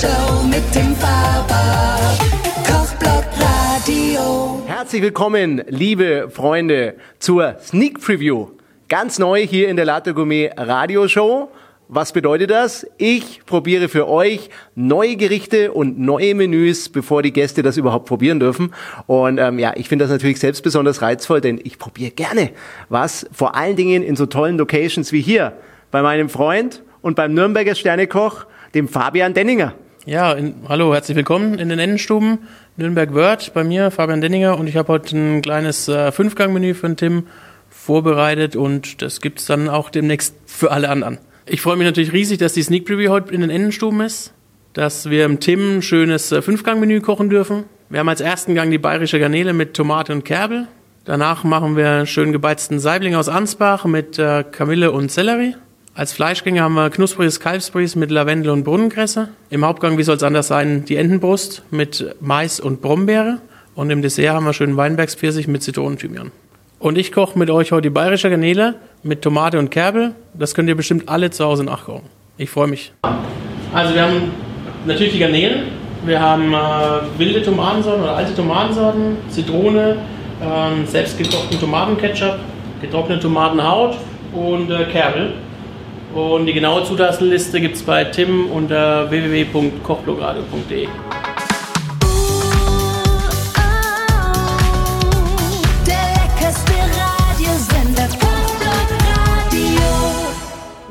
Show mit dem Faber. Kochblock Radio. Herzlich willkommen, liebe Freunde, zur Sneak Preview. Ganz neu hier in der Latte Gourmet Radio Show. Was bedeutet das? Ich probiere für euch neue Gerichte und neue Menüs, bevor die Gäste das überhaupt probieren dürfen. Und ähm, ja, ich finde das natürlich selbst besonders reizvoll, denn ich probiere gerne was, vor allen Dingen in so tollen Locations wie hier bei meinem Freund und beim Nürnberger Sternekoch, dem Fabian Denninger. Ja, in, hallo, herzlich willkommen in den Innenstuben. Nürnberg Word bei mir, Fabian Denninger und ich habe heute ein kleines äh, Fünfgang-Menü für den Tim vorbereitet und das gibt's dann auch demnächst für alle anderen. Ich freue mich natürlich riesig, dass die Sneak Preview heute in den Innenstuben ist, dass wir im Tim ein schönes äh, Fünfgang-Menü kochen dürfen. Wir haben als ersten Gang die bayerische Garnele mit Tomate und Kerbel. Danach machen wir einen schön gebeizten Saibling aus Ansbach mit äh, Kamille und Sellerie. Als Fleischgänge haben wir knuspriges Kalbsbries mit Lavendel und Brunnenkresse. Im Hauptgang, wie soll es anders sein, die Entenbrust mit Mais und Brombeere. Und im Dessert haben wir schön Weinbergspfirsich mit Zitronenthymian. Und ich koche mit euch heute die bayerische Garnele mit Tomate und Kerbel. Das könnt ihr bestimmt alle zu Hause nachkochen. Ich freue mich. Also wir haben natürlich die Garnelen. Wir haben äh, wilde Tomatensorten oder alte Tomatensorten, Zitrone, ähm, selbstgekochten Tomatenketchup, getrocknete Tomatenhaut und äh, Kerbel. Und die genaue Zutatenliste gibt es bei Tim unter www.kochblockradio.de.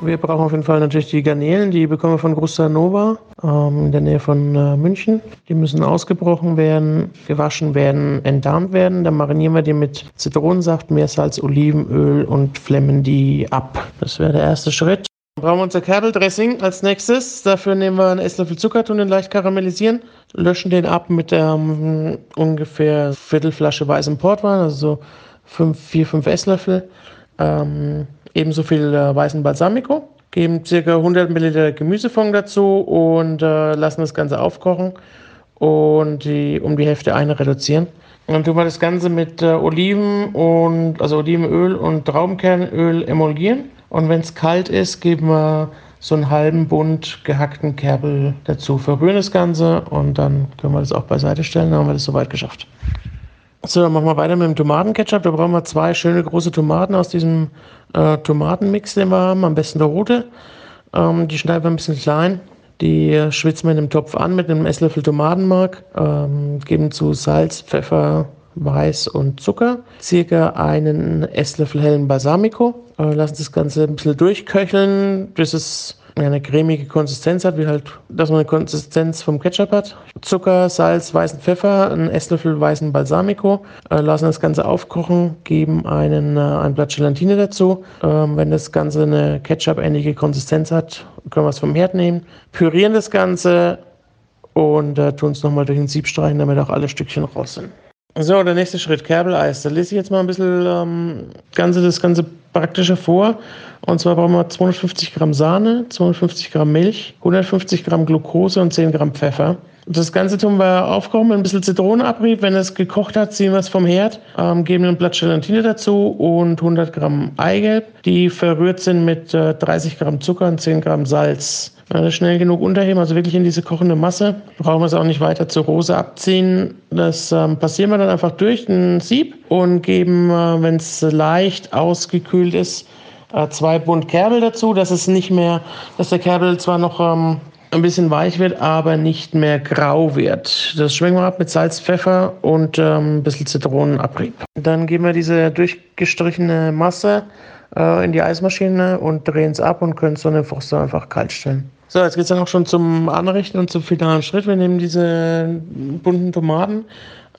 Wir brauchen auf jeden Fall natürlich die Garnelen, die bekommen wir von Gusta Nova ähm, in der Nähe von äh, München. Die müssen ausgebrochen werden, gewaschen werden, entdarmt werden. Dann marinieren wir die mit Zitronensaft, Meersalz, Olivenöl und flemmen die ab. Das wäre der erste Schritt. Dann brauchen wir unser Kerbeldressing als nächstes. Dafür nehmen wir einen Esslöffel Zucker, tun den leicht karamellisieren, löschen den ab mit ähm, ungefähr Viertelflasche weißem Portwein, also so fünf, vier, fünf Esslöffel. Ähm, ebenso viel äh, weißen Balsamico, geben ca. 100 Milliliter Gemüsefond dazu und äh, lassen das Ganze aufkochen und die, um die Hälfte eine reduzieren. Und dann tun wir das Ganze mit äh, Oliven und also Olivenöl und Traubenkernöl emulgieren. Und wenn es kalt ist, geben wir so einen halben Bund gehackten Kerbel dazu. Verrühren das Ganze und dann können wir das auch beiseite stellen. Dann haben wir das soweit geschafft. So, dann machen wir weiter mit dem Tomatenketchup. Da brauchen wir zwei schöne große Tomaten aus diesem äh, Tomatenmix, den wir haben. Am besten der rote. Ähm, die schneiden wir ein bisschen klein. Die schwitzen wir in einem Topf an mit einem Esslöffel Tomatenmark. Ähm, geben zu Salz, Pfeffer, Weiß und Zucker. Circa einen Esslöffel hellen Balsamico. Äh, lassen das Ganze ein bisschen durchköcheln, bis es eine cremige Konsistenz hat, wie halt, dass man eine Konsistenz vom Ketchup hat. Zucker, Salz, weißen Pfeffer, einen Esslöffel weißen Balsamico, äh, lassen das Ganze aufkochen, geben einen, äh, ein Blatt Gelatine dazu. Ähm, wenn das Ganze eine Ketchup-ähnliche Konsistenz hat, können wir es vom Herd nehmen, pürieren das Ganze und äh, tun es nochmal durch den Sieb streichen, damit auch alle Stückchen raus sind. So, der nächste Schritt, Kerbeleis. Da lese ich jetzt mal ein bisschen ähm, ganze, das ganze Praktische vor. Und zwar brauchen wir 250 Gramm Sahne, 250 Gramm Milch, 150 Gramm Glucose und 10 Gramm Pfeffer. Das Ganze tun wir aufkochen mit ein bisschen Zitronenabrieb. Wenn es gekocht hat, ziehen wir es vom Herd, ähm, geben ein Blatt Gelatine dazu und 100 Gramm Eigelb, die verrührt sind mit äh, 30 Gramm Zucker und 10 Gramm Salz. Das schnell genug unterheben, also wirklich in diese kochende Masse, brauchen wir es auch nicht weiter zur Rose abziehen. Das ähm, passieren wir dann einfach durch ein Sieb und geben, äh, wenn es leicht ausgekühlt ist, äh, zwei Bund Kerbel dazu, dass es nicht mehr, dass der Kerbel zwar noch ähm, ein bisschen weich wird, aber nicht mehr grau wird. Das schwenken wir ab mit Salz, Pfeffer und ähm, ein bisschen Zitronenabrieb. Dann geben wir diese durchgestrichene Masse äh, in die Eismaschine und drehen es ab und können es dann im Froster einfach kalt stellen. So, jetzt geht es dann auch schon zum Anrichten und zum finalen Schritt. Wir nehmen diese bunten Tomaten,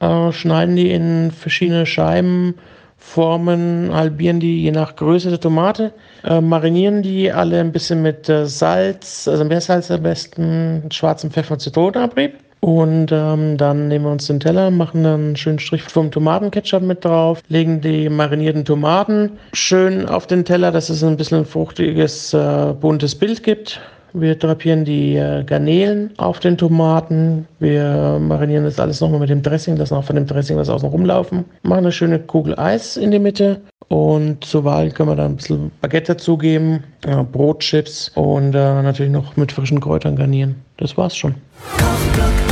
äh, schneiden die in verschiedene Scheiben, formen, halbieren die je nach Größe der Tomate, äh, marinieren die alle ein bisschen mit äh, Salz, also Meersalz am besten, schwarzem Pfeffer und Zitronenabrieb. Und ähm, dann nehmen wir uns den Teller, machen dann einen schönen Strich vom Tomatenketchup mit drauf, legen die marinierten Tomaten schön auf den Teller, dass es ein bisschen ein fruchtiges, äh, buntes Bild gibt. Wir drapieren die äh, Garnelen auf den Tomaten. Wir marinieren das alles nochmal mit dem Dressing, lassen auch von dem Dressing was außen rumlaufen. Machen eine schöne Kugel Eis in die Mitte. Und zur Wahl können wir da ein bisschen Baguette dazugeben, äh, Brotchips und äh, natürlich noch mit frischen Kräutern garnieren. Das war's schon. Kochblock